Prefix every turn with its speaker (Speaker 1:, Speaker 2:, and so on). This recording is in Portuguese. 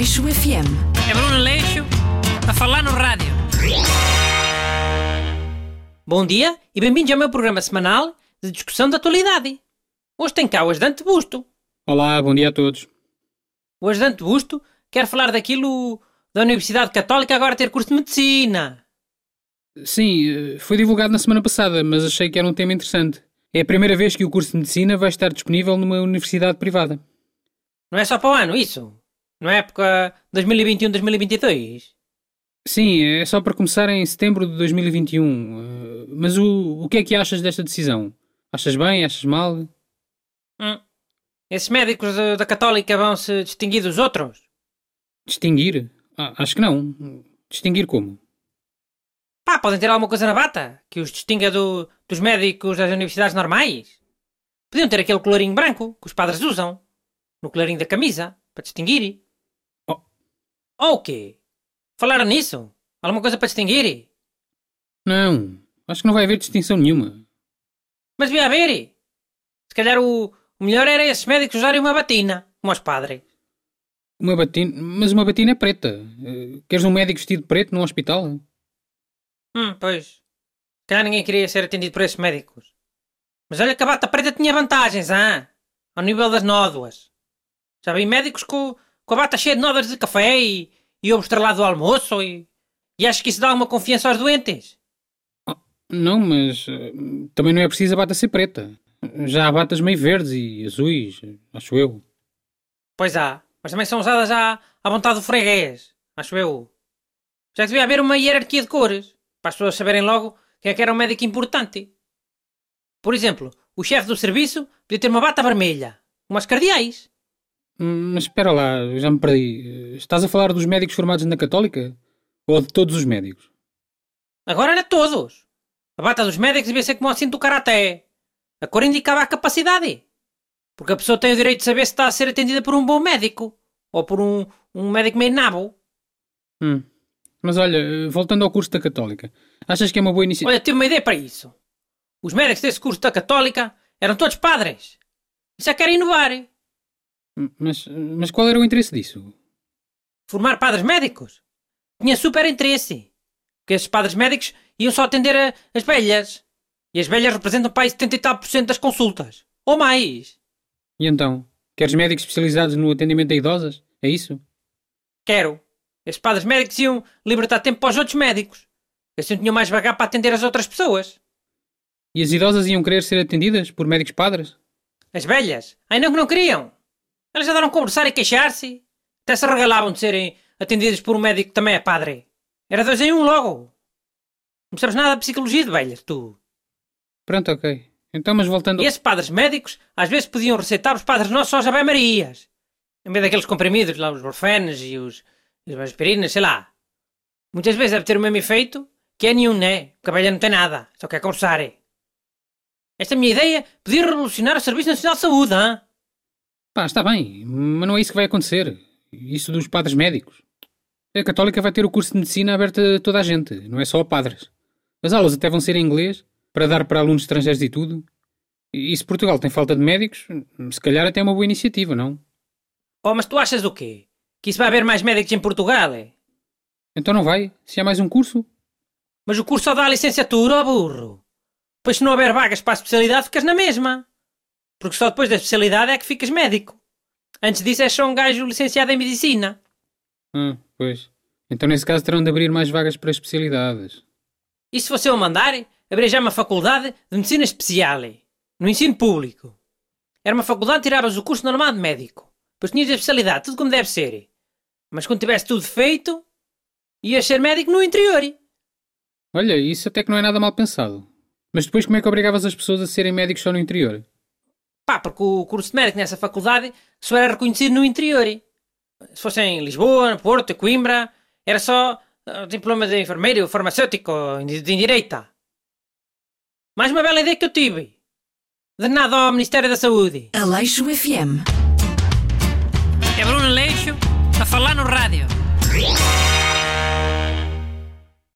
Speaker 1: Aleixo FM.
Speaker 2: É Bruno Aleixo a falar no rádio. Bom dia e bem-vindos ao meu programa semanal de discussão da atualidade. Hoje tem cá o ajudante Busto.
Speaker 3: Olá, bom dia a todos.
Speaker 2: O ajudante Busto quer falar daquilo da Universidade Católica agora ter curso de Medicina.
Speaker 3: Sim, eh, foi divulgado na semana passada, mas achei que era um tema interessante. É a primeira vez que o curso de Medicina vai estar disponível numa universidade privada.
Speaker 2: Não é só para o ano isso? Não é época 2021-2022?
Speaker 3: Sim, é só para começar em setembro de 2021. Eh, Mas o, o que é que achas desta decisão? Achas bem? Achas mal?
Speaker 2: Hum. Esses médicos da- da Católica vão se distinguir dos outros?
Speaker 3: Distinguir? Ah, acho que não. Distinguir como?
Speaker 2: Pá, podem ter alguma coisa na bata que os distinga do- dos médicos das universidades normais. Podiam ter aquele colorinho branco que os padres usam no colorinho da camisa para distinguir. Ou o quê? Falaram nisso? Alguma coisa para distinguir?
Speaker 3: Não, acho que não vai haver distinção nenhuma.
Speaker 2: Mas devia haver. Se calhar o, o melhor era esses médicos usarem uma batina, como os padres.
Speaker 3: Uma batina, mas uma batina é preta. Eh, Queres um médico vestido de preto num hospital?
Speaker 2: Hum, pois. Se calhar ninguém queria ser atendido por esses médicos. Mas olha que a bata preta tinha vantagens, ah? Ao nível das nódoas. Já vi médicos com, com a bata cheia de nódoas de café e, e ovo estrelado do almoço e... E acho que isso dá alguma confiança aos doentes.
Speaker 3: Não, mas eh, também não é preciso a bata ser preta. Já há batas meio verdes e azuis, acho eu.
Speaker 2: Pois há. Mas também são usadas à, à vontade do freguês. Acho eu. Já devia haver uma hierarquia de cores. Para as pessoas saberem logo quem é que era um médico importante. Por exemplo, o chefe do serviço podia ter uma bata vermelha. Umas cardeais.
Speaker 3: Hum, Mas espera lá, já me perdi. Estás a falar dos médicos formados na Católica? Ou de todos os médicos?
Speaker 2: Agora era todos. A bata dos médicos devia ser como o cinto do karaté. A cor indicava a capacidade. Porque a pessoa tem o direito de saber se está a ser atendida por um bom médico. Ou por um, um médico meio nabo.
Speaker 3: Hum. Mas olha, voltando ao curso da Católica, achas que é uma boa iniciativa?
Speaker 2: Olha, tive uma ideia para isso. Os médicos desse curso da Católica eram todos padres. E só querem inovar.
Speaker 3: Mas, mas qual era o interesse disso?
Speaker 2: Formar padres médicos. Tinha super interesse. Porque esses padres médicos iam só atender a- as velhas. E as velhas representam para aí 70 e tal por cento das consultas. Ou mais.
Speaker 3: E então? Queres médicos especializados no atendimento a idosas? É isso?
Speaker 2: Quero. Esses padres médicos iam libertar tempo para os outros médicos. Assim tinham mais vagar para atender as outras pessoas.
Speaker 3: E as idosas iam querer ser atendidas por médicos padres?
Speaker 2: As velhas. Ainda que não queriam. Elas adoram conversar e queixar-se. Até se regalavam de serem atendidas por um médico que também é padre. Era dois em um logo. Não sabes nada de psicologia de velhas, tu.
Speaker 3: Pronto, ok. Então, mas voltando...
Speaker 2: E esses padres médicos às vezes podiam receitar os padres nossos aos Ave Marias. Em vez daqueles comprimidos lá, os morfenes e os, e as aspirinas, sei lá. Muitas vezes deve ter o mesmo efeito que é nenhum, né? Porque a velha não tem nada, só quer conversar. é. Esta minha ideia podia revolucionar o Serviço Nacional de Saúde, hã?
Speaker 3: Pá, está bem, mas não é isso que vai acontecer. Isso dos padres médicos. A Católica vai ter o curso de Medicina aberto a toda a gente, não é só a padres. As aulas até vão ser em inglês, para dar para alunos estrangeiros e tudo. E se Portugal tem falta de médicos, se calhar até é uma boa iniciativa, não?
Speaker 2: Oh, mas tu achas o quê? Que isso vai haver mais médicos em Portugal, é?
Speaker 3: Então não vai? Se há mais um curso?
Speaker 2: Mas o curso só dá a licenciatura, ó burro. Pois se não houver vagas para a especialidade, ficas na mesma. Porque só depois da especialidade é que ficas médico. Antes disso és só um gajo licenciado em medicina.
Speaker 3: Ah, pois. Então nesse caso terão de abrir mais vagas para especialidades.
Speaker 2: E se fosse eu mandar, abrir já uma faculdade de medicina especial, no ensino público. Era uma faculdade, tiravas o curso normal de médico. Depois tinhas a especialidade, tudo como deve ser. Mas quando tivesse tudo feito, ias ser médico no interior.
Speaker 3: Olha, isso até que não é nada mal pensado. Mas depois como é que obrigavas as pessoas a serem médicos só no interior?
Speaker 2: Pá, porque o curso de médico nessa faculdade só era reconhecido no interior. Se fosse em Lisboa, Porto, Coimbra, era só ah, diploma de enfermeiro, farmacêutico, de de direita. Mais uma bela ideia que eu tive. De nada ao Ministério da Saúde.
Speaker 1: Aleixo FM.
Speaker 2: É Bruno Leixo a falar no rádio.